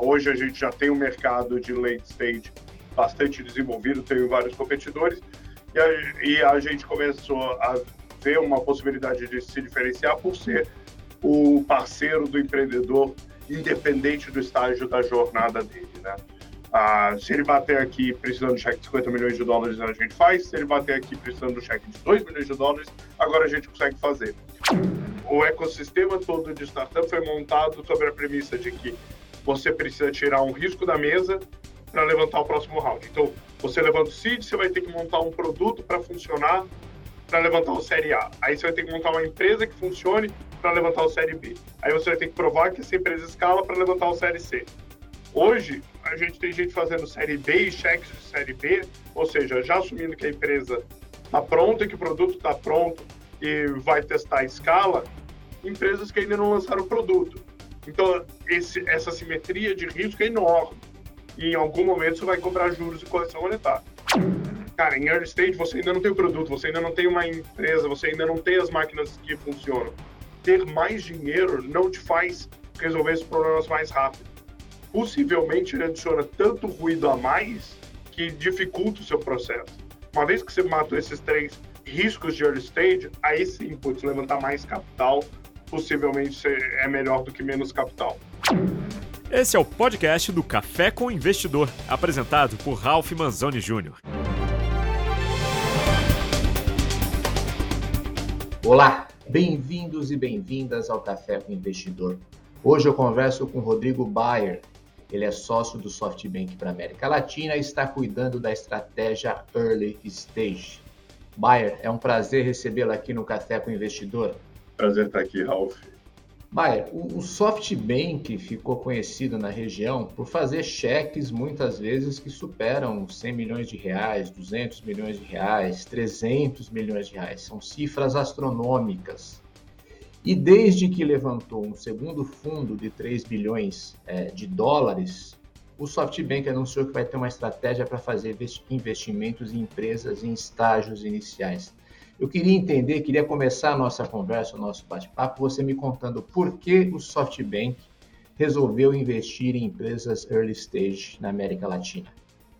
Hoje a gente já tem um mercado de late stage bastante desenvolvido, tem vários competidores, e a, e a gente começou a ver uma possibilidade de se diferenciar por ser o parceiro do empreendedor, independente do estágio da jornada dele, né? Ah, se ele bater aqui precisando de cheque de 50 milhões de dólares, a gente faz. Se ele bater aqui precisando de cheque de 2 milhões de dólares, agora a gente consegue fazer. O ecossistema todo de startup foi montado sobre a premissa de que você precisa tirar um risco da mesa para levantar o próximo round. Então, você levanta o seed, você vai ter que montar um produto para funcionar para levantar o série A. Aí você vai ter que montar uma empresa que funcione para levantar o série B. Aí você vai ter que provar que essa empresa escala para levantar o série C. Hoje, a gente tem gente fazendo série B e cheques de série B, ou seja, já assumindo que a empresa está pronta, que o produto está pronto e vai testar a escala, empresas que ainda não lançaram o produto. Então, esse, essa simetria de risco é enorme. E em algum momento você vai cobrar juros e correção monetária. Cara, em early stage você ainda não tem o produto, você ainda não tem uma empresa, você ainda não tem as máquinas que funcionam. Ter mais dinheiro não te faz resolver esses problemas mais rápido possivelmente ele adiciona tanto ruído a mais que dificulta o seu processo. Uma vez que você matou esses três riscos de early stage, aí sim, putz, levantar mais capital possivelmente é melhor do que menos capital. Esse é o podcast do Café com Investidor, apresentado por Ralph Manzoni Jr. Olá, bem-vindos e bem-vindas ao Café com Investidor. Hoje eu converso com Rodrigo Bayer, ele é sócio do SoftBank para América Latina e está cuidando da estratégia Early Stage. Bayer, é um prazer recebê-lo aqui no Café com o Investidor. Prazer estar aqui, Ralph. Bayer, o SoftBank ficou conhecido na região por fazer cheques muitas vezes que superam 100 milhões de reais, 200 milhões de reais, 300 milhões de reais. São cifras astronômicas. E desde que levantou um segundo fundo de 3 bilhões é, de dólares, o SoftBank anunciou que vai ter uma estratégia para fazer investimentos em empresas em estágios iniciais. Eu queria entender, queria começar a nossa conversa, o nosso bate-papo, você me contando por que o SoftBank resolveu investir em empresas early stage na América Latina.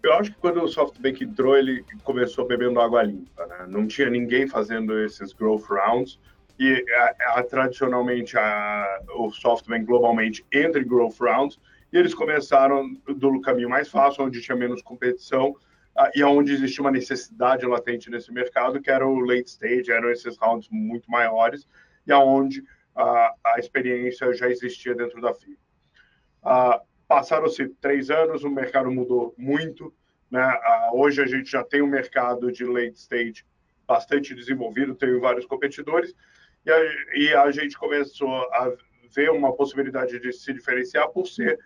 Eu acho que quando o SoftBank entrou, ele começou bebendo água limpa. Né? Não tinha ninguém fazendo esses growth rounds e a, a, tradicionalmente a, o SoftBank globalmente entra em growth rounds e eles começaram do caminho mais fácil, onde tinha menos competição e onde existia uma necessidade latente nesse mercado, que era o late stage, eram esses rounds muito maiores e aonde uh, a experiência já existia dentro da FIA. Uh, Passaram-se três anos, o mercado mudou muito. Né? hoje a gente já tem um mercado de late stage bastante desenvolvido, tem vários competidores, e a, e a gente começou a ver uma possibilidade de se diferenciar por ser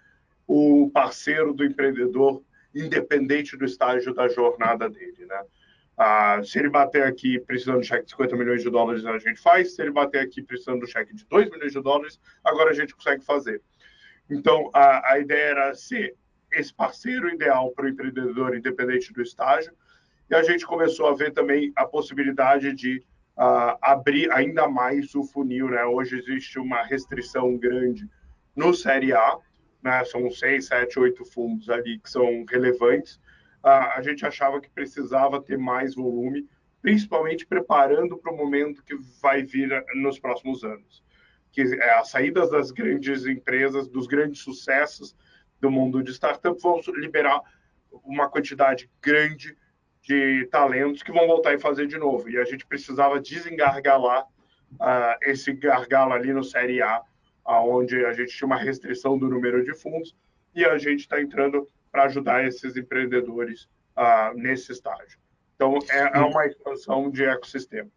o parceiro do empreendedor, independente do estágio da jornada dele, né? Ah, se ele bater aqui precisando de cheque de 50 milhões de dólares, a gente faz. Se ele bater aqui precisando do cheque de 2 milhões de dólares, agora a gente consegue fazer. Então, a, a ideia era ser esse parceiro ideal para o empreendedor, independente do estágio. E a gente começou a ver também a possibilidade de uh, abrir ainda mais o funil. Né? Hoje existe uma restrição grande no Série A, né? são seis, sete, oito fundos ali que são relevantes. Uh, a gente achava que precisava ter mais volume, principalmente preparando para o momento que vai vir nos próximos anos, que é as saídas das grandes empresas, dos grandes sucessos do mundo de startup vão liberar uma quantidade grande de talentos que vão voltar e fazer de novo. E a gente precisava desengargalar uh, esse gargalo ali no Série A, onde a gente tinha uma restrição do número de fundos, e a gente está entrando para ajudar esses empreendedores uh, nesse estágio. Então, é, é, uma expansão de ecossistema.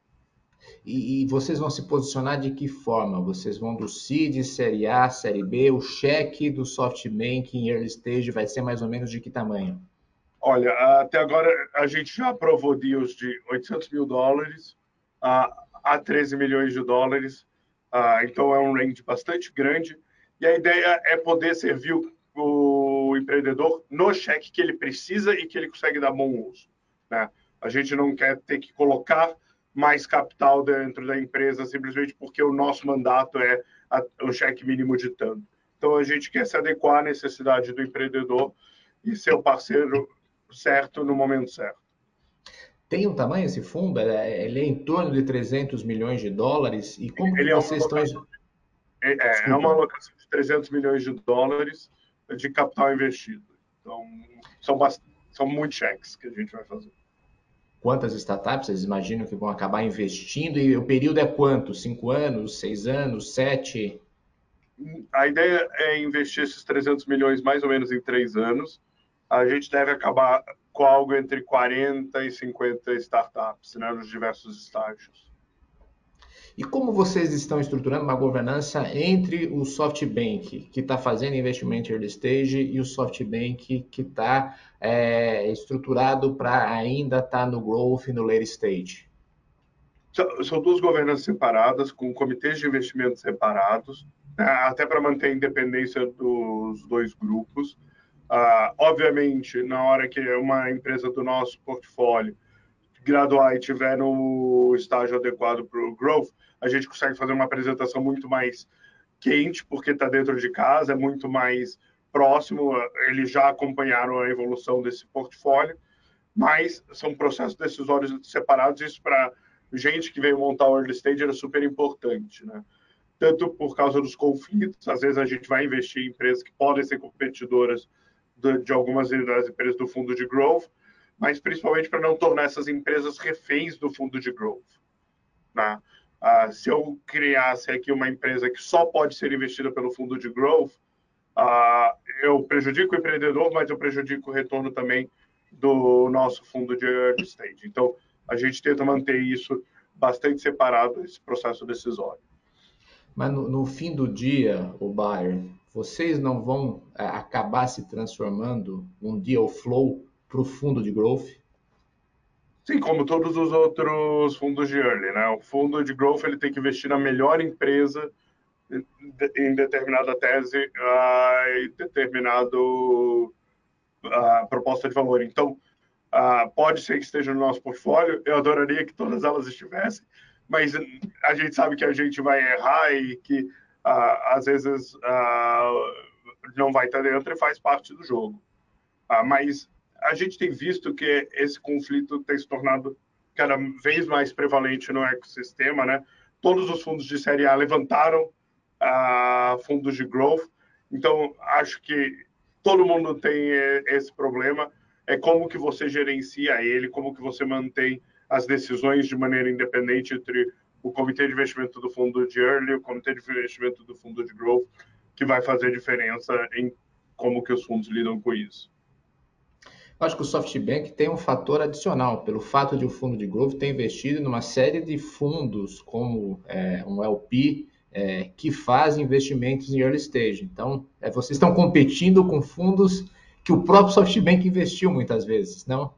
E, e, vocês vão se posicionar de que forma? Vocês vão do CID, Série A, Série B? O cheque do SoftBank em early stage vai ser mais ou menos de que tamanho? Olha, até agora a gente já aprovou deals de 800 mil dólares a, a 13 milhões de dólares, uh, então é um range bastante grande. E a ideia é poder servir o, empreendedor no cheque que ele precisa e que ele consegue dar bom uso. Né? A gente não quer ter que colocar mais capital dentro da empresa simplesmente porque o nosso mandato é o cheque mínimo de tanto. Então a gente quer se adequar à necessidade do empreendedor e ser o parceiro certo no momento certo. Tem um tamanho esse fundo? É, ele é em torno de 300 milhões de dólares? E como ele vocês é estão... É, é, é uma alocação de 300 milhões de dólares de capital investido. Então, são, são muitos cheques que a gente vai fazer. Quantas startups vocês imaginam que vão acabar investindo? E o período é quanto? Cinco anos? Seis anos? Sete? A ideia é investir esses 300 milhões mais ou menos em três anos. A gente deve acabar com algo entre 40 e 50 startups né, nos diversos estágios. E como vocês estão estruturando uma governança entre o SoftBank, que está fazendo investimento early stage, e o SoftBank, que está é, estruturado para ainda estar tá no growth no late stage? São duas governanças separadas, com comitês de investimento separados, né, até para manter a independência dos dois grupos. Uh, obviamente, na hora que uma empresa do nosso portfólio graduar e tiver no estágio adequado para o growth, a gente consegue fazer uma apresentação muito mais quente, porque está dentro de casa, é muito mais próximo, eles já acompanharam a evolução desse portfólio, mas são processos decisórios separados, isso para gente que veio montar o early stage era super importante, né? Tanto por causa dos conflitos, às vezes a gente vai investir em empresas que podem ser competidoras de, algumas das empresas do fundo de growth, mas principalmente para não tornar essas empresas reféns do fundo de growth. Né? Uh, se eu criasse aqui uma empresa que só pode ser investida pelo fundo de growth, uh, eu prejudico o empreendedor, mas eu prejudico o retorno também do nosso fundo de early stage. Então, a gente tenta manter isso bastante separado, esse processo decisório. Mas no, no fim do dia, o Bayer, vocês não vão é, acabar se transformando um deal flow para o fundo de growth? Sim, como todos os outros fundos de early, né? O fundo de growth ele tem que investir na melhor empresa em determinada tese uh, e determinado uh, proposta de valor. Então, uh, pode ser que esteja no nosso portfólio. Eu adoraria que todas elas estivessem, mas a gente sabe que a gente vai errar e que às vezes não vai estar dentro e faz parte do jogo. mas a gente tem visto que esse conflito tem se tornado cada vez mais prevalente no ecossistema, né? Todos os fundos de série A levantaram uh, fundos de growth, então acho que todo mundo tem esse problema. É como que você gerencia ele, como que você mantém as decisões de maneira independente entre o comitê de investimento do fundo de early, o comitê de investimento do fundo de growth, que vai fazer diferença em como que os fundos lidam com isso. Acho que o SoftBank tem um fator adicional, pelo fato de o fundo de growth ter investido numa série de fundos, como é, um LP, é, que faz investimentos em early stage. Então, é, vocês estão competindo com fundos que o próprio SoftBank investiu muitas vezes, não?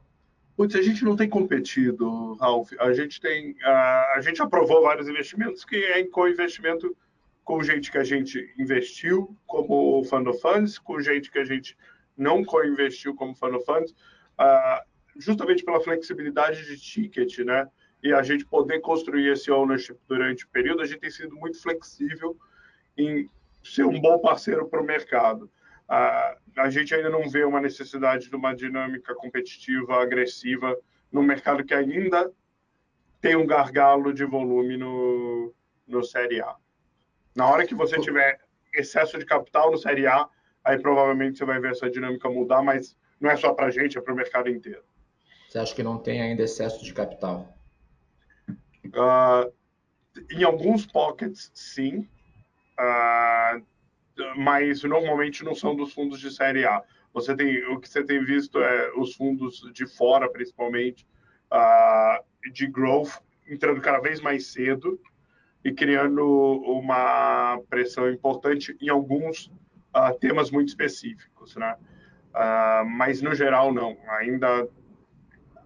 Putz, a gente não tem competido, Ralph. A gente tem, a, a gente aprovou vários investimentos que é em co-investimento com gente que a gente investiu, como Fund of Funds, com gente que a gente não co-investiu como Fund of Funds, uh, justamente pela flexibilidade de ticket, né? E a gente poder construir esse ownership durante o período, a gente tem sido muito flexível em ser um bom parceiro para o mercado. Uh, a gente ainda não vê uma necessidade de uma dinâmica competitiva agressiva no mercado que ainda tem um gargalo de volume no, no Série A. Na hora que você tiver excesso de capital no Série A, aí provavelmente você vai ver essa dinâmica mudar, mas não é só para a gente, é para o mercado inteiro. Você acha que não tem ainda excesso de capital? Uh, em alguns pockets, sim, uh, mas normalmente não são dos fundos de série A. Você tem o que você tem visto é os fundos de fora, principalmente uh, de growth, entrando cada vez mais cedo e criando uma pressão importante em alguns uh, temas muito específicos, né? Uh, mas no geral não, ainda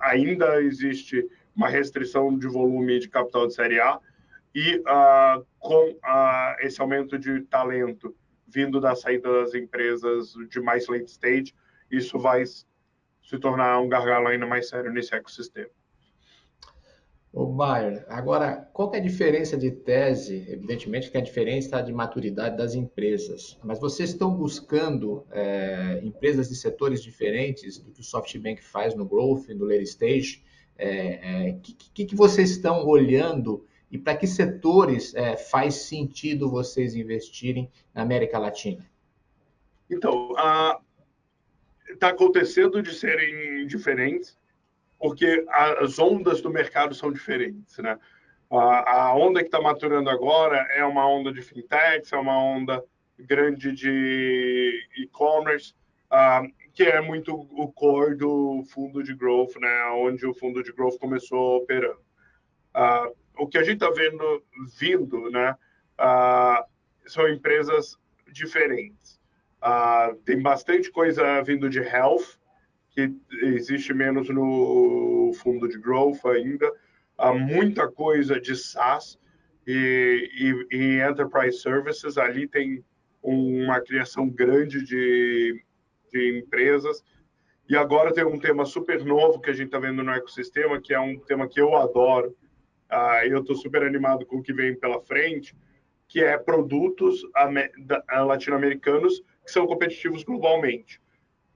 ainda existe uma restrição de volume de capital de série A e uh, com esse aumento de talento vindo da saída das empresas de mais late stage, isso vai se tornar um gargalo ainda mais sério nesse ecossistema. O Bayer, agora, qual é a diferença de tese? Evidentemente que a diferença está de maturidade das empresas, mas vocês estão buscando é, empresas de setores diferentes do que o SoftBank faz no Growth, no Later Stage? O é, é, que, que, vocês estão olhando e para que setores é, faz sentido vocês investirem na América Latina? Então, está acontecendo de serem diferentes porque as ondas do mercado são diferentes, né? A, a onda que está maturando agora é uma onda de fintechs, é uma onda grande de e-commerce, uh, que é muito o core do fundo de growth, né? Onde o fundo de growth começou operando. Uh, o que a gente está vendo vindo, né? São empresas diferentes. tem bastante coisa vindo de health, que existe menos no fundo de growth ainda. Há muita coisa de SaaS e, e, e Enterprise Services. Ali tem uma criação grande de, de empresas. E agora tem um tema super novo que a gente está vendo no ecossistema, que é um tema que eu adoro. Uh, eu estou super animado com o que vem pela frente, que é produtos latino-americanos que são competitivos globalmente.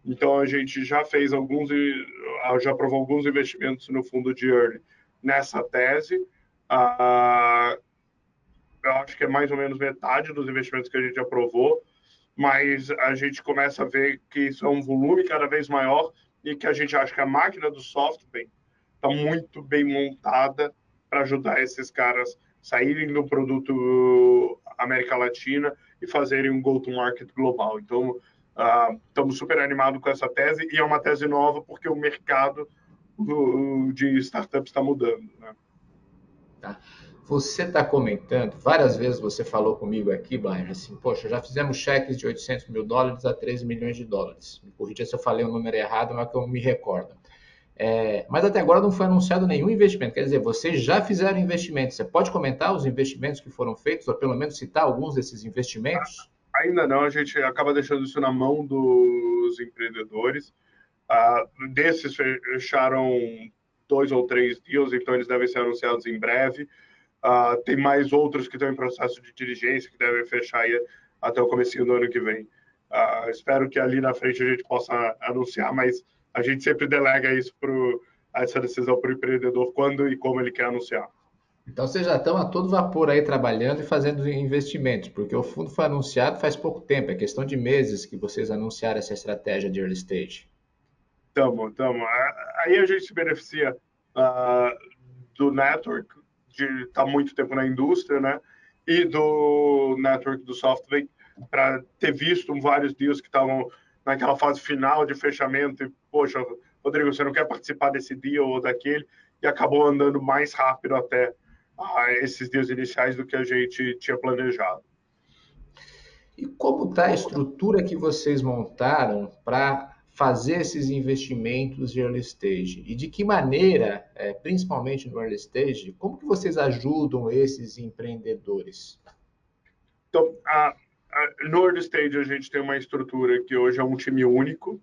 Então a gente já fez alguns, ah, já aprovou alguns investimentos no fundo de early nessa tese. Ah, eu acho que é mais ou menos metade dos investimentos que a gente aprovou, mas a gente começa a ver que isso é um volume cada vez maior e que a gente acha que a máquina do software está muito bem montada para ajudar esses caras saírem do produto América Latina e fazerem um go-to-market global. Então, Uh, estamos super animados com essa tese e é uma tese nova porque o mercado do, de startups está mudando. Né? Tá. Você está comentando, várias vezes você falou comigo aqui, Brian, assim, poxa, já fizemos cheques de 800 mil dólares a 13 milhões de dólares. Me corrija se eu falei o número errado, mas que eu me recordo. É, mas até agora não foi anunciado nenhum investimento. Quer dizer, vocês já fizeram investimentos. Você pode comentar os investimentos que foram feitos, ou pelo menos citar alguns desses investimentos? Ainda não, a gente acaba deixando isso na mão dos empreendedores. Uh, desses fecharam dois ou três deals, então eles devem ser anunciados em breve. Uh, tem mais outros que estão em processo de diligência que devem fechar até o começo do ano que vem. Uh, espero que ali na frente a gente possa anunciar, mas a gente sempre delega isso pro, essa decisão para o empreendedor quando e como ele quer anunciar. Então vocês já estão a todo vapor aí trabalhando e fazendo investimentos, porque o fundo foi anunciado faz pouco tempo, é questão de meses que vocês anunciaram essa estratégia de early stage. Estamos, estamos. Aí a gente se beneficia uh, do network, de estar tá muito tempo na indústria, né? E do network do software, para ter visto vários deals que estavam naquela fase final de fechamento e, poxa, Rodrigo, você não quer participar desse deal ou daquele, e acabou andando mais rápido até a esses dias iniciais do que a gente tinha planejado. E como está a estrutura que vocês montaram para fazer esses investimentos de early stage? E de que maneira, é, principalmente no early stage, como que vocês ajudam esses empreendedores? Então, a, no early stage a gente tem uma estrutura que hoje é um time único,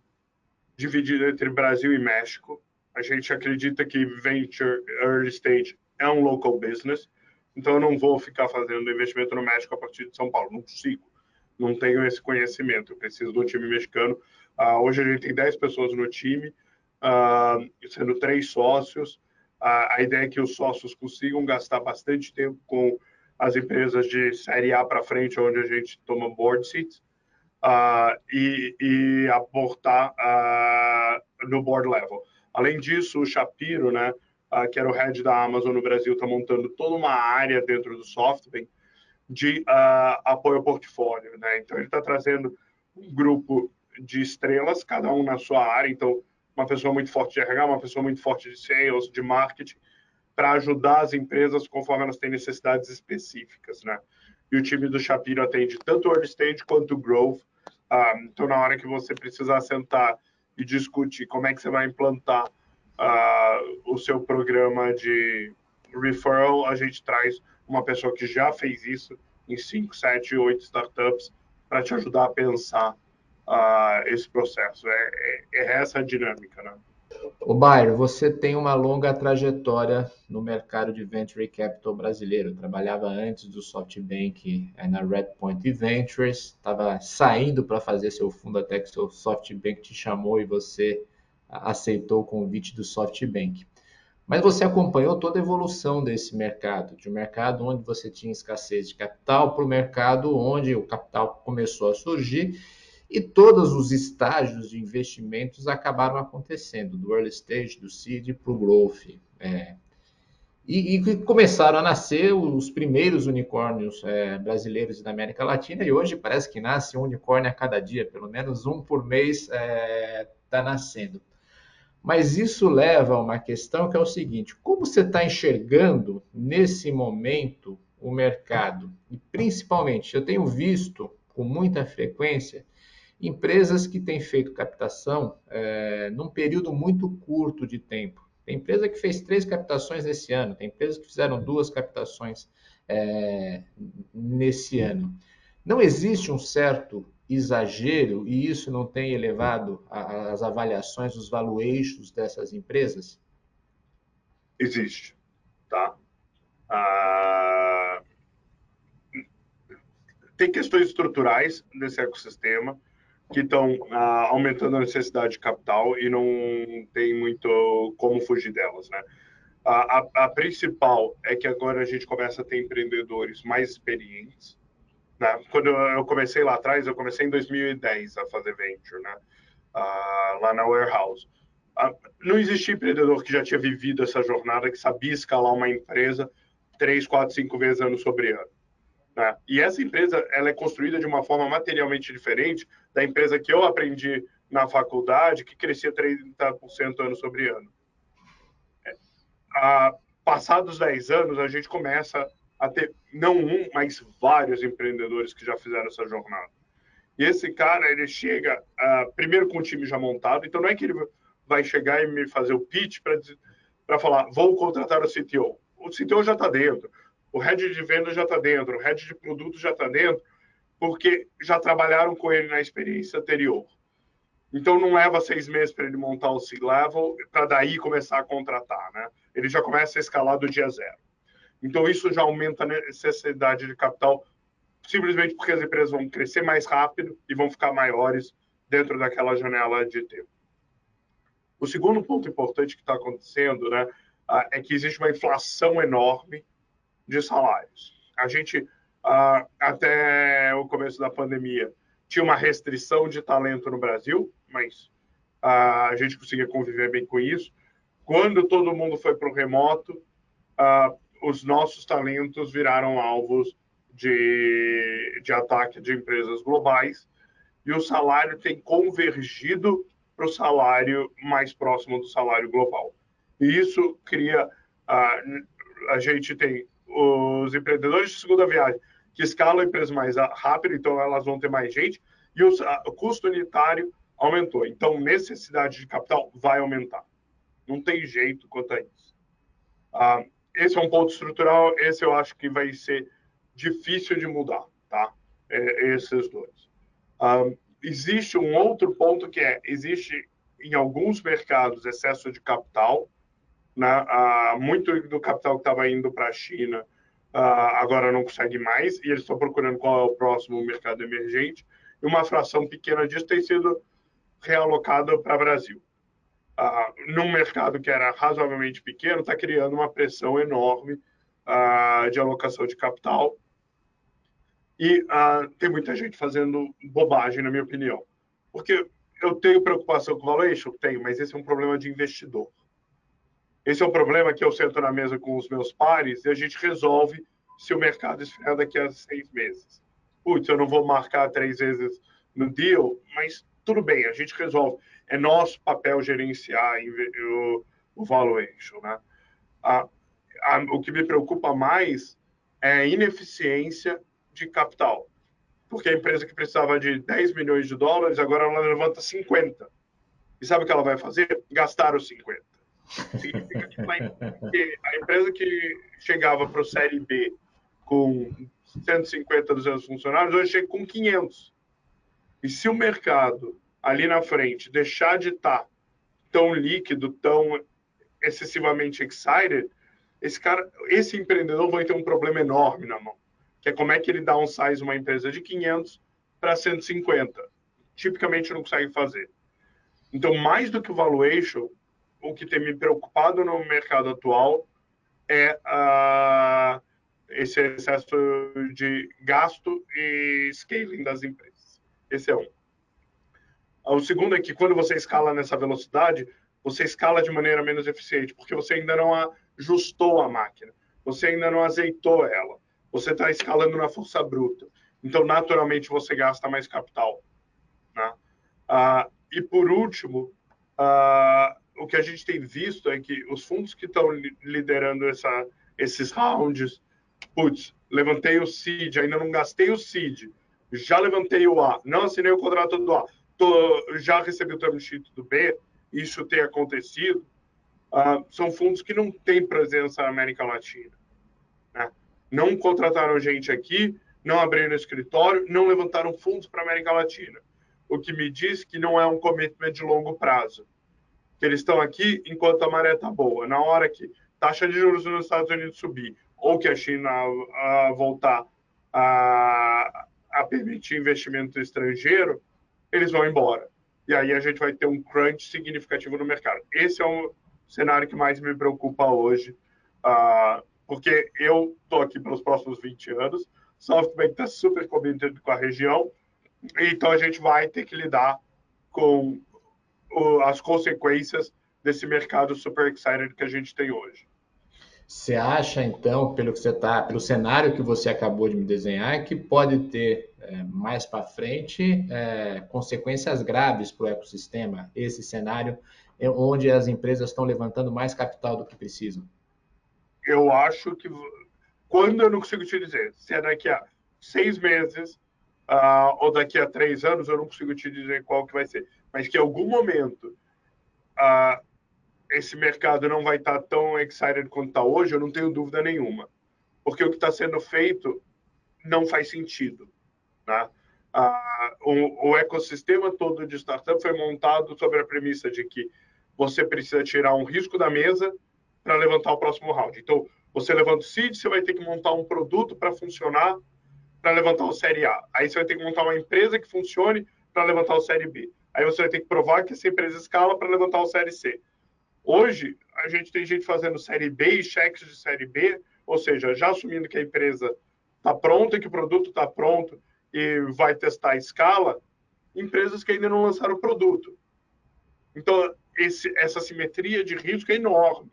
dividido entre Brasil e México. A gente acredita que venture early stage é um local business, então eu não vou ficar fazendo investimento no México a partir de São Paulo, não consigo, não tenho esse conhecimento, eu preciso do time mexicano. Uh, hoje a gente tem 10 pessoas no time, uh, sendo três sócios. Uh, a ideia é que os sócios consigam gastar bastante tempo com as empresas de série A para frente, onde a gente toma board seats, e, e aportar no board level. Além disso, o Shapiro, né, uh, que era o head da Amazon no Brasil, está montando toda uma área dentro do software de uh, apoio ao portfólio. Né? Então, ele está trazendo um grupo de estrelas, cada um na sua área. Então, uma pessoa muito forte de RH, uma pessoa muito forte de sales, de marketing, para ajudar as empresas conforme elas têm necessidades específicas. Né? E o time do Shapiro atende tanto early stage quanto o growth. Uh, então, na hora que você precisar sentar e discutir como é que você vai implantar uh, o seu programa de referral, a gente traz uma pessoa que já fez isso em 5, 7, 8 startups para te ajudar a pensar uh, esse processo. É, é, é, essa a dinâmica, né? O Bairro, você tem uma longa trajetória no mercado de venture capital brasileiro. Trabalhava antes do SoftBank na Redpoint Ventures, estava saindo para fazer seu fundo até que o SoftBank te chamou e você aceitou o convite do SoftBank. Mas você acompanhou toda a evolução desse mercado, de um mercado onde você tinha escassez de capital para o mercado onde o capital começou a surgir e todos os estágios de investimentos acabaram acontecendo, do early stage, do seed para o growth. É. E, e, começaram a nascer os primeiros unicórnios é, brasileiros da América Latina, e hoje parece que nasce um unicórnio a cada dia, pelo menos um por mês está é, tá nascendo. Mas isso leva a uma questão que é o seguinte: como você está enxergando nesse momento o mercado? E principalmente, eu tenho visto com muita frequência empresas que têm feito captação é, num período muito curto de tempo. Tem empresa que fez três captações nesse ano, tem empresas que fizeram duas captações é, nesse ano. Não existe um certo exagero e isso não tem elevado a, as avaliações, os valuations dessas empresas? Existe, tá? Ah, tem questões estruturais nesse ecossistema que estão ah, aumentando a necessidade de capital e não tem muito como fugir delas, né? A, a, a, principal é que agora a gente começa a ter empreendedores mais experientes. Né? Quando eu comecei lá atrás, eu comecei em 2010 a fazer venture, né? Ah, lá na Warehouse. Ah, não existia empreendedor que já tinha vivido essa jornada, que sabia escalar uma empresa três, quatro, cinco vezes ano sobre ano. Né? E essa empresa ela é construída de uma forma materialmente diferente da empresa que eu aprendi na faculdade, que crescia 30% ano sobre ano. É, a, passados 10 anos, a gente começa a ter não um, mas vários empreendedores que já fizeram essa jornada. E esse cara, ele chega uh, primeiro com o time já montado, então não é que ele vai chegar e me fazer o pitch para falar, vou contratar o CTO. O CTO já está dentro o head de venda já está dentro, o head de produto já está dentro, porque já trabalharam com ele na experiência anterior. Então não leva seis meses para ele montar o C-level para daí começar a contratar, né? Ele já começa a escalar do dia zero. Então isso já aumenta a necessidade de capital, simplesmente porque as empresas vão crescer mais rápido e vão ficar maiores dentro daquela janela de tempo. O segundo ponto importante que está acontecendo, né, é que existe uma inflação enorme de salários. A gente, ah, até o começo da pandemia, tinha uma restrição de talento no Brasil, mas ah, a gente conseguia conviver bem com isso. Quando todo mundo foi para o remoto, ah, os nossos talentos viraram alvos de, de ataque de empresas globais e o salário tem convergido para o salário mais próximo do salário global. E isso cria. a gente tem os empreendedores de segunda viagem que escalam a empresa mais rápido, então elas vão ter mais gente, e o, o custo unitário aumentou. Então, necessidade de capital vai aumentar. Não tem jeito quanto a isso. Ah, esse é um ponto estrutural, esse eu acho que vai ser difícil de mudar, tá? É, esses dois. Ah, existe um outro ponto que é, existe em alguns mercados excesso de capital, né? Ah, muito do capital que estava indo para a China ah, agora não consegue mais e eles estão procurando qual é o próximo mercado emergente. E uma fração pequena disso tem sido realocada para o Brasil. Ah, num mercado que era razoavelmente pequeno, está criando uma pressão enorme ah, de alocação de capital. E tem muita gente fazendo bobagem, na minha opinião. Porque eu tenho preocupação com o valuation? Tenho, mas esse é um problema de investidor. Esse é um problema que eu sento na mesa com os meus pares e a gente resolve se o mercado esfriar daqui a seis meses. Putz, eu não vou marcar três vezes no deal, mas tudo bem, a gente resolve. É nosso papel gerenciar o, o valuation. Né? A, a, o que me preocupa mais é a ineficiência de capital. Porque a empresa que precisava de 10 milhões de dólares, agora ela levanta 50. E sabe o que ela vai fazer? Gastar os 50. Significa que a empresa que chegava para o Série B com 150, 200 funcionários, hoje chega com 500. E se o mercado ali na frente deixar de estar tá tão líquido, tão excessivamente excited, esse cara, esse empreendedor vai ter um problema enorme na mão, que é como é que ele dá um size uma empresa de 500 para 150. Tipicamente não consegue fazer. Então, mais do que o valuation, o que tem me preocupado no mercado atual é uh, esse excesso de gasto e scaling das empresas. Esse é um. O segundo é que quando você escala nessa velocidade, você escala de maneira menos eficiente, porque você ainda não ajustou a máquina, você ainda não azeitou ela, você está escalando na força bruta. Então, naturalmente, você gasta mais capital. Né? Ah, e, por último, ah, o que a gente tem visto é que os fundos que estão liderando essa, esses rounds, putz, levantei o CID, ainda não gastei o CID, já levantei o A, não assinei o contrato do A, tô, já recebi o term sheet do B, isso tem acontecido, uh, são fundos que não têm presença na América Latina. Né? Não contrataram gente aqui, não abriram escritório, não levantaram fundos para a América Latina. O que me diz que não é um commitment de longo prazo. Que eles estão aqui enquanto a maré está boa. Na hora que taxa de juros nos Estados Unidos subir ou que a China uh, voltar a, a permitir investimento estrangeiro, eles vão embora e aí a gente vai ter um crunch significativo no mercado. Esse é o cenário que mais me preocupa hoje, uh, porque eu estou aqui pelos próximos 20 anos, SoftBank está super committed com a região, então a gente vai ter que lidar com o, as consequências desse mercado super excited que a gente tem hoje. Você acha, então, pelo que você tá, pelo cenário que você acabou de me desenhar, que pode ter é, mais para frente é, consequências graves para o ecossistema? Esse cenário é onde as empresas estão levantando mais capital do que precisam? Eu acho que quando eu não consigo te dizer, se é daqui a seis meses uh, ou daqui a três anos, eu não consigo te dizer qual que vai ser, mas que em algum momento esse mercado não vai estar tão excited quanto está hoje, eu não tenho dúvida nenhuma. Porque o que está sendo feito não faz sentido. Né? O, o, ecossistema todo de startup foi montado sobre a premissa de que você precisa tirar um risco da mesa para levantar o próximo round. Então, você levanta o seed, você vai ter que montar um produto para funcionar para levantar o série A. Aí você vai ter que montar uma empresa que funcione para levantar o série B. Aí você vai ter que provar que essa empresa escala para levantar o série C. Hoje, a gente tem gente fazendo série B e cheques de série B, ou seja, já assumindo que a empresa está pronta, que o produto está pronto e vai testar a escala, empresas que ainda não lançaram o produto. Então, esse, essa simetria de risco é enorme.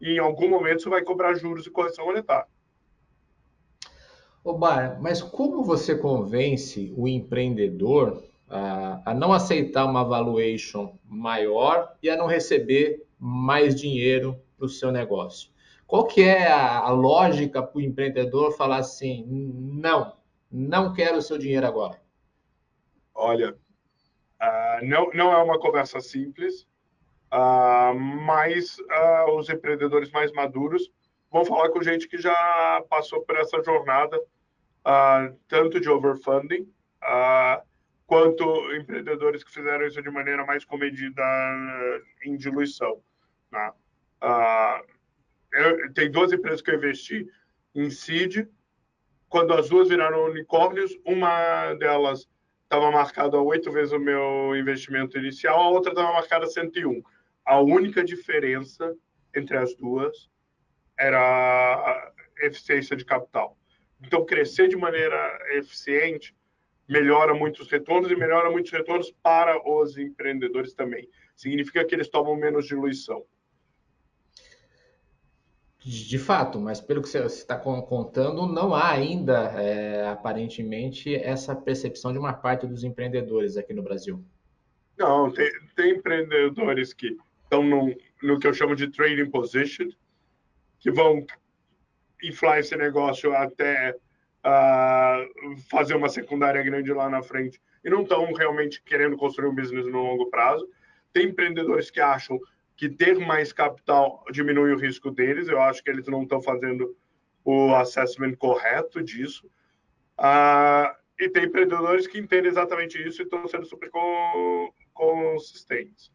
E em algum momento você vai cobrar juros e correção monetária. Ô Bar, mas como você convence o empreendedor a, não aceitar uma valuation maior e a não receber mais dinheiro para o seu negócio. Qual que é a, a lógica para o empreendedor falar assim, não, não quero o seu dinheiro agora? Olha, uh, não, não é uma conversa simples, uh, mas uh, os empreendedores mais maduros vão falar com gente que já passou por essa jornada, tanto de overfunding, quanto empreendedores que fizeram isso de maneira mais comedida em diluição. Né? Ah, eu, tem duas empresas que eu investi em seed. Quando as duas viraram unicórnios, uma delas estava marcada a oito vezes o meu investimento inicial, a outra estava marcada a 101. A única diferença entre as duas era a eficiência de capital. Então, crescer de maneira eficiente melhora muitos retornos e melhora muitos retornos para os empreendedores também. Significa que eles tomam menos diluição. De fato, mas pelo que você está contando, não há ainda, é, aparentemente, essa percepção de uma parte dos empreendedores aqui no Brasil. Não, tem, tem empreendedores que estão no, no que eu chamo de trading position, que vão inflar esse negócio até uh, fazer uma secundária grande lá na frente e não estão realmente querendo construir um business no longo prazo. Tem empreendedores que acham que ter mais capital diminui o risco deles. Eu acho que eles não estão fazendo o assessment correto disso. Ah, e tem empreendedores que entendem exatamente isso e estão sendo super consistentes.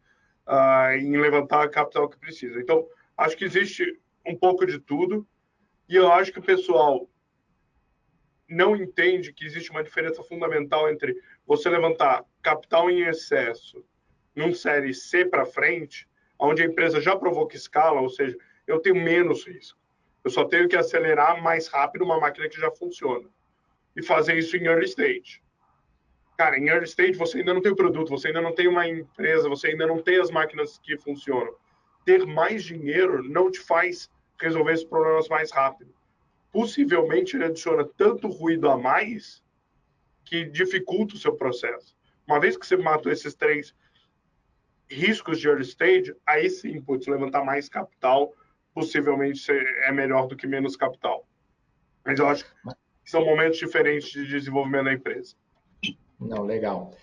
uh, em levantar a capital que precisa. Então, acho que existe um pouco de tudo e eu acho que o pessoal não entende que existe uma diferença fundamental entre você levantar capital em excesso num série C para frente, onde a empresa já provoca escala, ou seja, eu tenho menos risco. Eu só tenho que acelerar mais rápido uma máquina que já funciona. E fazer isso em early stage. Cara, em early stage você ainda não tem o produto, você ainda não tem uma empresa, você ainda não tem as máquinas que funcionam. Ter mais dinheiro não te faz resolver esses problemas mais rápido. Possivelmente ele adiciona tanto ruído a mais que dificulta o seu processo. Uma vez que você matou esses três riscos de early stage, aí sim, putz, levantar mais capital possivelmente é melhor do que menos capital. Mas eu acho que são momentos diferentes de desenvolvimento da empresa. Não, legal.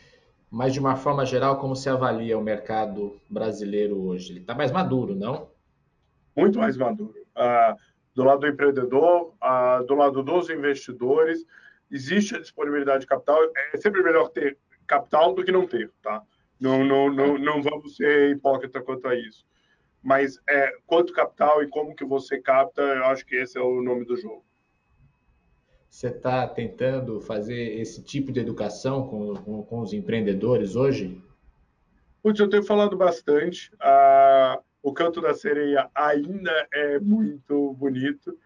Mas de uma forma geral, como se avalia o mercado brasileiro hoje? Ele está mais maduro, não? Muito mais maduro. Uh, do lado do empreendedor, do lado dos investidores, existe a disponibilidade de capital. É sempre melhor ter capital do que não ter, tá? Não, não, não, não vamos ser hipócrita quanto a isso mas é, quanto capital e como que você capta, eu acho que esse é o nome do jogo. Você está tentando fazer esse tipo de educação com, com, com, os empreendedores hoje? Putz, eu tenho falado bastante. Ah, o Canto da Sereia ainda é muito bonito.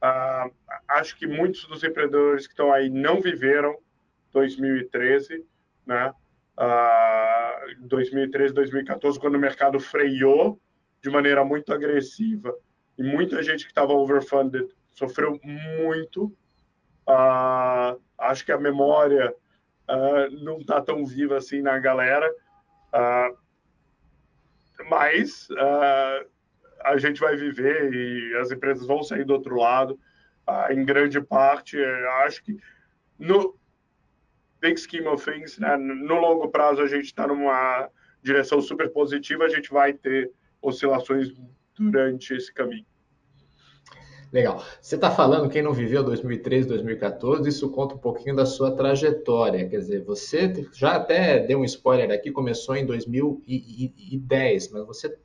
Ah, acho que muitos dos empreendedores que estão aí não viveram 2013, né? Ah, 2013, 2014, quando o mercado freou de maneira muito agressiva e muita gente que estava overfunded sofreu muito. Uh, acho que a memória uh, não está tão viva assim na galera, uh, mas a gente vai viver e as empresas vão sair do outro lado. em grande parte, acho que no big scheme of things, né, no longo prazo a gente está numa direção super positiva, a gente vai ter oscilações durante esse caminho. Legal. Você está falando, quem não viveu 2013, 2014, isso conta um pouquinho da sua trajetória. Quer dizer, você já até deu um spoiler aqui, começou em 2010, mas você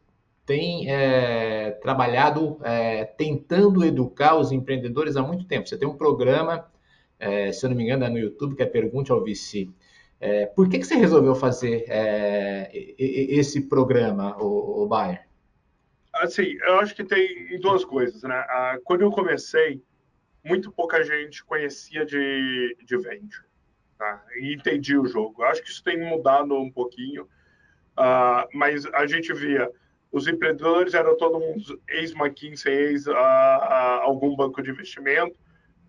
tem é, trabalhado é, tentando educar os empreendedores há muito tempo. Você tem um programa, é, se eu não me engano, é no YouTube, que é Pergunte ao VC. É, por que, que você resolveu fazer é, esse programa, o, o Bayer? Assim, eu acho que tem duas coisas, né? Quando eu comecei, muito pouca gente conhecia de, de venture tá? e entendia o jogo. Eu acho que isso tem mudado um pouquinho, uh, mas a gente via os empreendedores eram todo mundo ex-McKinsey, ex uh, algum banco de investimento,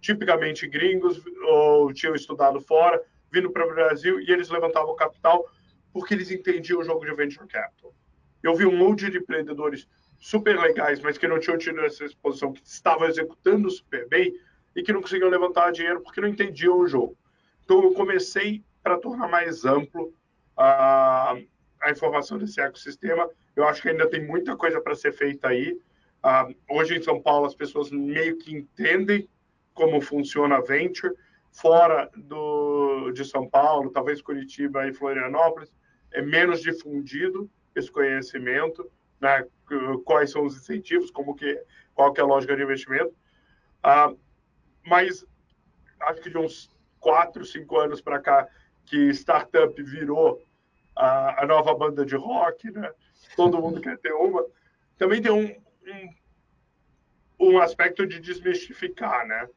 tipicamente gringos ou tinham estudado fora, vindo para o Brasil e eles levantavam capital porque eles entendiam o jogo de venture capital. Eu vi um monte de empreendedores super legais, mas que não tinham tido essa exposição, que estavam executando super bem e que não conseguiam levantar dinheiro porque não entendiam o jogo. Então eu comecei para tornar mais amplo a, a informação desse ecossistema. Eu acho que ainda tem muita coisa para ser feita aí. Uh, hoje em São Paulo as pessoas meio que entendem como funciona a venture, fora do, de São Paulo, talvez Curitiba e Florianópolis, é menos difundido esse conhecimento, né? Quais são os incentivos, como que, qual que é a lógica de investimento. Ah, mas acho que de uns quatro, cinco anos para cá, que startup virou a, a, nova banda de rock, né? todo mundo quer ter uma, também tem um, um, um aspecto de desmistificar, né?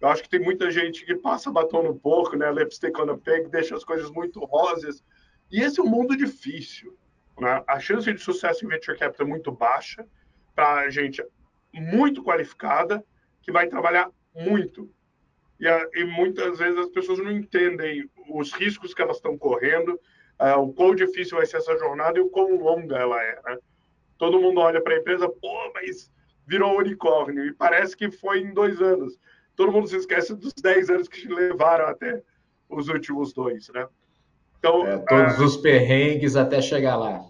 Eu acho que tem muita gente que passa batom no porco, né? Lipstick on a pig, deixa as coisas muito rosas. E esse é um mundo difícil. Né? A chance de sucesso em venture capital é muito baixa para gente muito qualificada que vai trabalhar muito. E, e, muitas vezes as pessoas não entendem os riscos que elas estão correndo, uh, o quão difícil vai ser essa jornada e o quão longa ela é. Né? Todo mundo olha para a empresa, pô, mas virou unicórnio, e parece que foi em dois anos todo mundo se esquece dos 10 anos que levaram até os últimos dois, né? Então, é, todos os perrengues até chegar lá.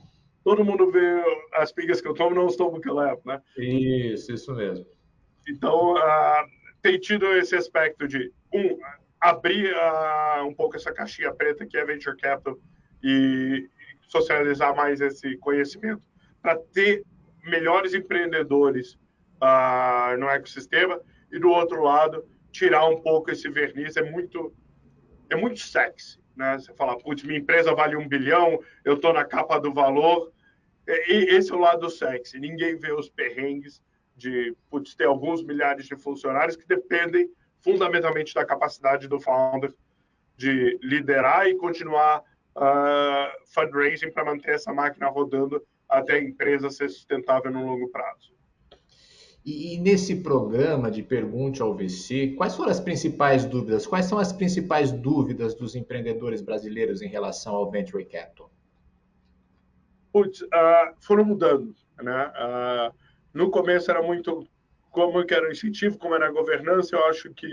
Todo mundo vê as pingas que eu tomo, não estou no que eu levo, né? Isso, isso mesmo. Então, uh, tem tido esse aspecto de, um, abrir uh, um pouco essa caixinha preta que é Venture Capital e socializar mais esse conhecimento, para ter melhores empreendedores uh, no ecossistema e do outro lado tirar um pouco esse verniz é muito é muito sexy, né? Você fala, putz, minha empresa vale um bilhão, eu estou na capa do valor. E esse é o lado sexy. Ninguém vê os perrengues de putz, ter alguns milhares de funcionários que dependem fundamentalmente da capacidade do founder de liderar e continuar uh, fundraising para manter essa máquina rodando até a empresa ser sustentável no longo prazo. E, nesse programa de Pergunte ao VC, quais foram as principais dúvidas? Quais são as principais dúvidas dos empreendedores brasileiros em relação ao Venture Capital? Putz, uh, foram mudando. Né? Uh, no começo era muito como era o incentivo, como era a governança. Eu acho que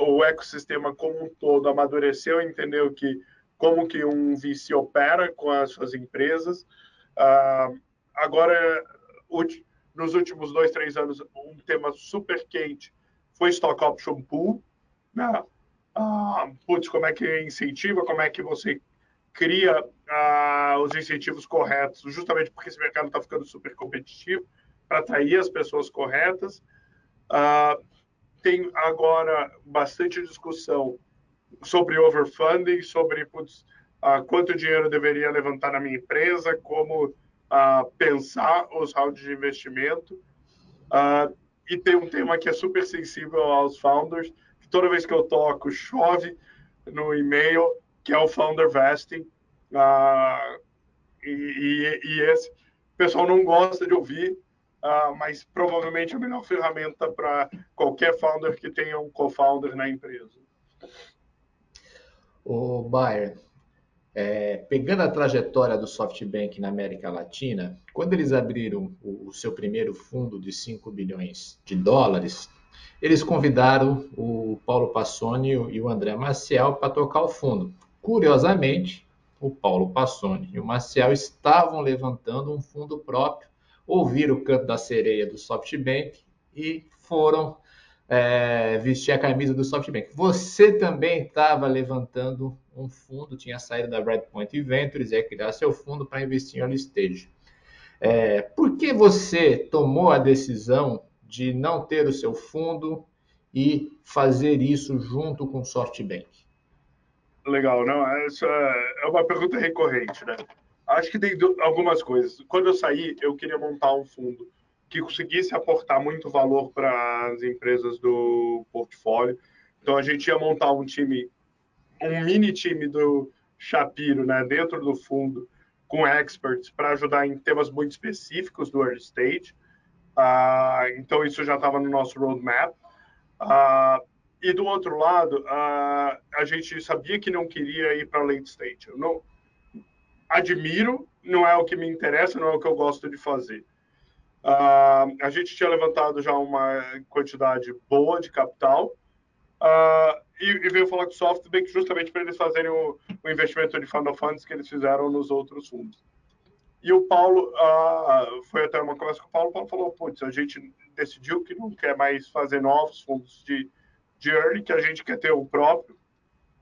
o ecossistema como um todo amadureceu, entendeu que como que um VC opera com as suas empresas. Uh, agora, nos últimos dois, três anos, um tema super quente foi Stock Option Pool. Né? Uh, putz, como é que incentiva, como é que você cria uh, os incentivos corretos, justamente porque esse mercado está ficando super competitivo, para atrair as pessoas corretas. Uh, tem agora bastante discussão sobre overfunding, sobre putz, uh, quanto dinheiro deveria levantar na minha empresa, como uh, pensar os rounds de investimento. Uh, e tem um tema que é super sensível aos founders, que toda vez que eu toco, chove no e-mail, que é o founder vesting. E, e, e, esse o pessoal não gosta de ouvir, mas provavelmente é a melhor ferramenta para qualquer founder que tenha um co-founder na empresa. O Bayer, é, pegando a trajetória do SoftBank na América Latina, quando eles abriram o, o, seu primeiro fundo de 5 bilhões de dólares, eles convidaram o Paulo Passoni e o André Maciel para tocar o fundo. Curiosamente, o Paulo Passoni e o Maciel estavam levantando um fundo próprio, ouviram o canto da sereia do SoftBank e foram é, vestir a camisa do SoftBank. Você também estava levantando um fundo, tinha saído da Redpoint Ventures e ia criar seu fundo para investir em early stage. É, por que você tomou a decisão de não ter o seu fundo e fazer isso junto com o SoftBank? Legal, não, essa é uma pergunta recorrente, né? Acho que tem algumas coisas. Quando eu saí, eu queria montar um fundo que conseguisse aportar muito valor para as empresas do portfólio. Então a gente ia montar um time, um mini time do Shapiro, né, dentro do fundo, com experts para ajudar em temas muito específicos do early stage. Uh, então isso já estava no nosso roadmap. Uh, e do outro lado, uh, a gente sabia que não queria ir para late stage. Eu não admiro, não é o que me interessa, não é o que eu gosto de fazer. A gente tinha levantado já uma quantidade boa de capital uh, e, e, veio falar com o SoftBank justamente para eles fazerem o, o, investimento de fund of funds que eles fizeram nos outros fundos. E o Paulo uh, foi até uma conversa com o Paulo. O Paulo falou: Putz, a gente decidiu que não quer mais fazer novos fundos de, de early, que a gente quer ter o próprio.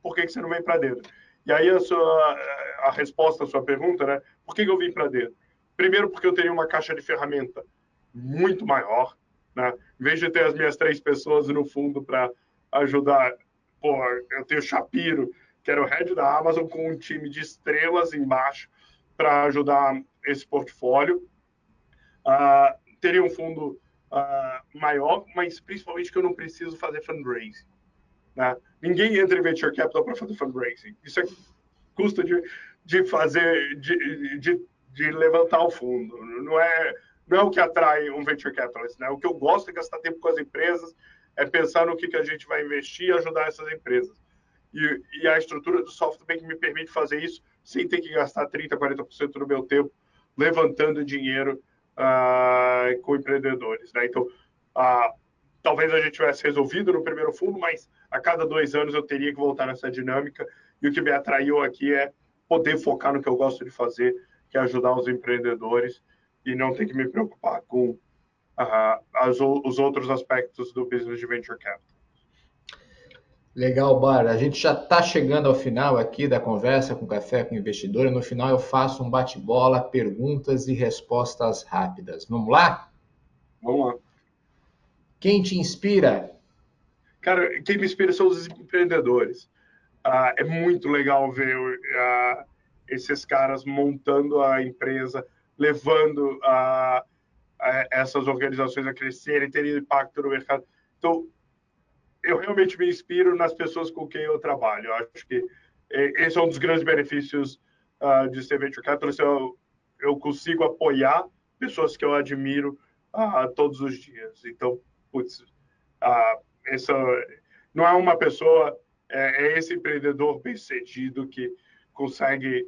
Por que, que você não vem para dentro? E aí a, sua, a resposta à sua pergunta, né? Por que, que eu vim para dentro? Primeiro, porque eu teria uma caixa de ferramenta muito maior, né? Em vez de ter as minhas três pessoas no fundo para ajudar, pô, eu tenho Shapiro, que era o head da Amazon, com um time de estrelas embaixo para ajudar esse portfólio. Uh, teria um fundo uh, maior, mas principalmente que eu não preciso fazer fundraising. Né? Ninguém entra em venture capital para fazer fundraising. Isso é custo de, de fazer, de, de de levantar o fundo. Não é, não é o que atrai um venture capitalist. Né? O que eu gosto é gastar tempo com as empresas, é pensar no que, que a gente vai investir e ajudar essas empresas. E, e a estrutura do SoftBank me permite fazer isso sem ter que gastar 30%, 40% do meu tempo levantando dinheiro uh, com empreendedores. Né? Então, talvez a gente tivesse resolvido no primeiro fundo, mas a cada dois anos eu teria que voltar nessa dinâmica. E o que me atraiu aqui é poder focar no que eu gosto de fazer, que é ajudar os empreendedores e não ter que me preocupar com uh, as, os outros aspectos do business de venture capital. Legal, Bar. A gente já está chegando ao final aqui da conversa com Café com Investidor e no final eu faço um bate-bola, perguntas e respostas rápidas. Vamos lá? Vamos lá. Quem te inspira? Cara, quem me inspira são os empreendedores. Ah, é muito legal ver ah, esses caras montando a empresa, levando ah, essas organizações a crescerem, terem impacto no mercado. Então, eu realmente me inspiro nas pessoas com quem eu trabalho. Eu acho que esse é um dos grandes benefícios uh, de ser venture capitalist. Eu, eu consigo apoiar pessoas que eu admiro uh, todos os dias. Então, putz, uh, essa não é uma pessoa, é, é esse empreendedor bem-sucedido que consegue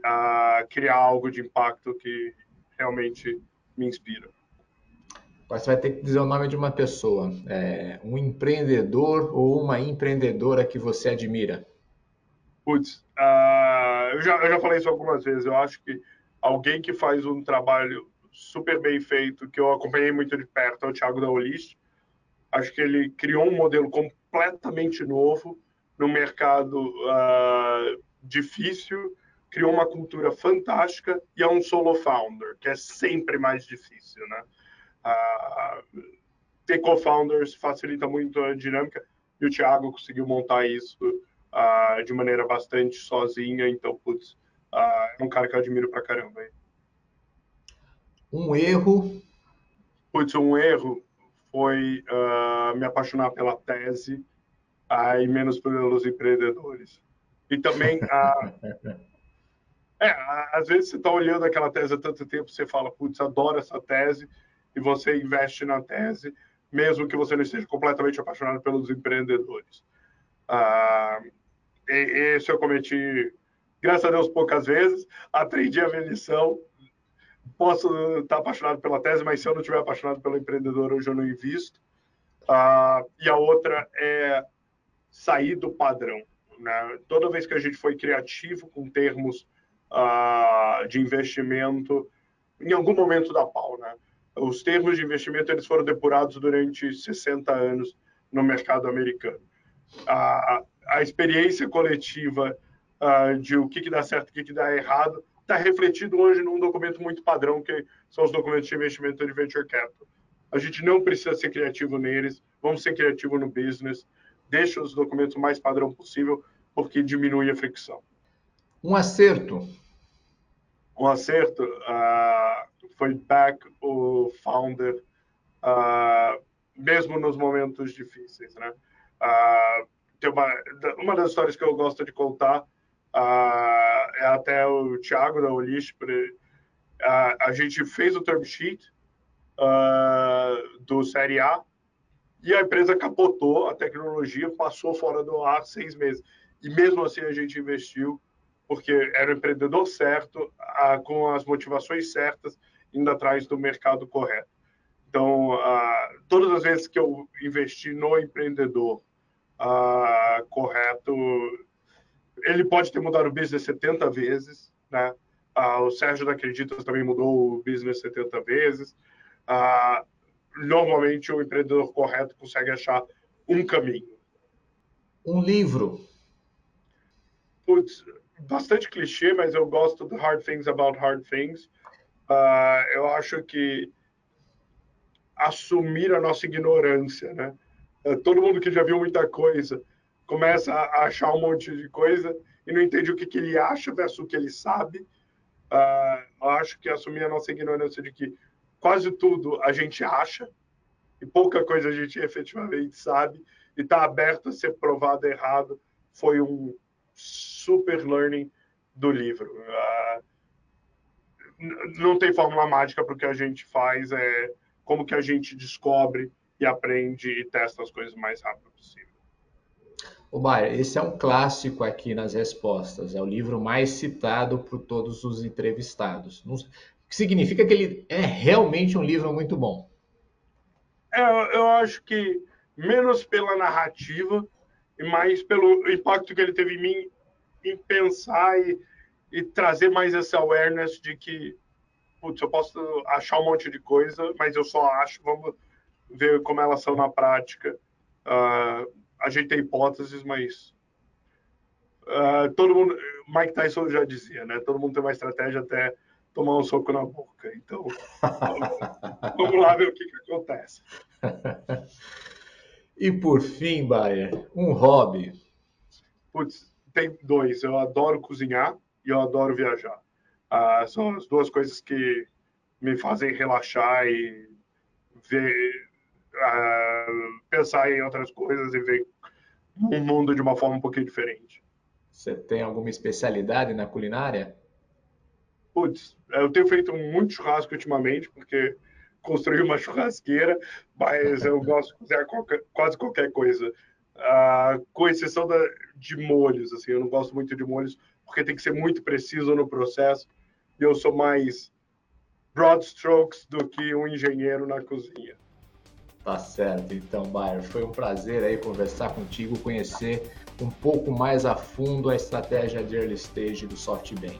criar algo de impacto que realmente me inspira. Você vai ter que dizer o nome de uma pessoa, é, um empreendedor ou uma empreendedora que você admira. Putz, uh, eu, já, eu já falei isso algumas vezes. Eu acho que alguém que faz um trabalho super bem feito, que eu acompanhei muito de perto, é o Thiago da Olist. Acho que ele criou um modelo completamente novo no mercado uh, difícil, criou uma cultura fantástica e é um solo founder, que é sempre mais difícil, né? Ter co-founders facilita muito a dinâmica e o Thiago conseguiu montar isso uh, de maneira bastante sozinha, então, putz, uh, é um cara que eu admiro pra caramba. Um erro? Putz, um erro foi uh, me apaixonar pela tese uh, e menos pelos empreendedores. E também, é, às vezes você está olhando aquela tese há tanto tempo, você fala, putz, adoro essa tese, e você investe na tese, mesmo que você não esteja completamente apaixonado pelos empreendedores. Uh, esse eu cometi, graças a Deus, poucas vezes. Aprendi a ver lição. Posso estar apaixonado pela tese, mas se eu não estiver apaixonado pelo empreendedor, hoje eu não invisto. Uh, e a outra é sair do padrão. Né? Toda vez que a gente foi criativo com termos uh, de investimento, em algum momento da pau, né? Os termos de investimento eles foram depurados durante 60 anos no mercado americano. A, a experiência coletiva uh, de o que, que dá certo e o que, que dá errado está refletido hoje num documento muito padrão, que são os documentos de investimento de venture capital. A gente não precisa ser criativo neles, vamos ser criativo no business, deixa os documentos mais padrão possível, porque diminui a fricção. Um acerto. Um acerto. Uh, foi back o founder, uh, mesmo nos momentos difíceis, né? Uh, tem uma, uma das histórias que eu gosto de contar uh, é até o Thiago da Olish, a gente fez o term sheet do Série A e a empresa capotou, a tecnologia passou fora do ar seis meses. E mesmo assim a gente investiu, porque era o empreendedor certo, com as motivações certas, indo atrás do mercado correto. Então, uh, todas as vezes que eu investi no empreendedor uh, correto, ele pode ter mudado o business 70 vezes, né? Uh, o Sérgio da Acreditas também mudou o business 70 vezes. normalmente, o empreendedor correto consegue achar um caminho. Um livro. Putz, bastante clichê, mas eu gosto do Hard Things About Hard Things uh, eu acho que assumir a nossa ignorância, né? Uh, todo mundo que já viu muita coisa começa a achar um monte de coisa e não entende o que, que ele acha versus o que ele sabe. Uh, eu acho que assumir a nossa ignorância de que quase tudo a gente acha e pouca coisa a gente efetivamente sabe e está aberto a ser provado errado foi um super learning do livro. Uh, não tem fórmula mágica para o que a gente faz, é como que a gente descobre e aprende e testa as coisas mais rápido possível. O esse é um clássico aqui nas respostas, é o livro mais citado por todos os entrevistados. O que significa que ele é realmente um livro muito bom. É, eu acho que menos pela narrativa e mais pelo impacto que ele teve em mim em pensar e e trazer mais essa awareness de que, putz, eu posso achar um monte de coisa, mas eu só acho, vamos ver como elas são na prática. Uh, ajeitei hipóteses, mas uh, todo mundo, Mike Tyson já dizia, né? Todo mundo tem uma estratégia até tomar um soco na boca. Então, vamos lá ver o que, que acontece. e por fim, Bayer, um hobby. Putz, tem dois. Eu adoro cozinhar e eu adoro viajar. Uh, são as duas coisas que me fazem relaxar e ver, uh, pensar em outras coisas e ver o mundo de uma forma um pouquinho diferente. Você tem alguma especialidade na culinária? Putz, eu tenho feito muito churrasco ultimamente, porque construí uma churrasqueira, mas eu gosto de cozinhar qualquer, quase qualquer coisa. Uh, com exceção da, de molhos, assim, eu não gosto muito de molhos, porque tem que ser muito preciso no processo, e eu sou mais broad strokes do que um engenheiro na cozinha. Tá certo, então, Bayer, foi um prazer aí conversar contigo, conhecer um pouco mais a fundo a estratégia de early stage do SoftBank.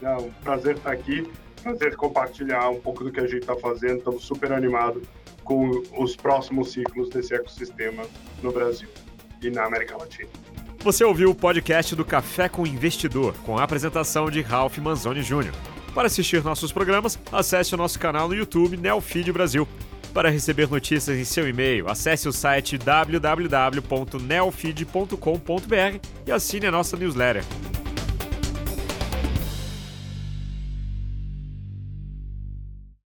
É um prazer estar aqui, prazer compartilhar um pouco do que a gente está fazendo. Estamos super animados com os próximos ciclos desse ecossistema no Brasil e na América Latina. Você ouviu o podcast do Café com Investidor, com a apresentação de Ralph Manzoni Jr. Para assistir nossos programas, acesse o nosso canal no YouTube Neofeed Brasil. Para receber notícias em seu e-mail, acesse o site www.neofeed.com.br e assine a nossa newsletter.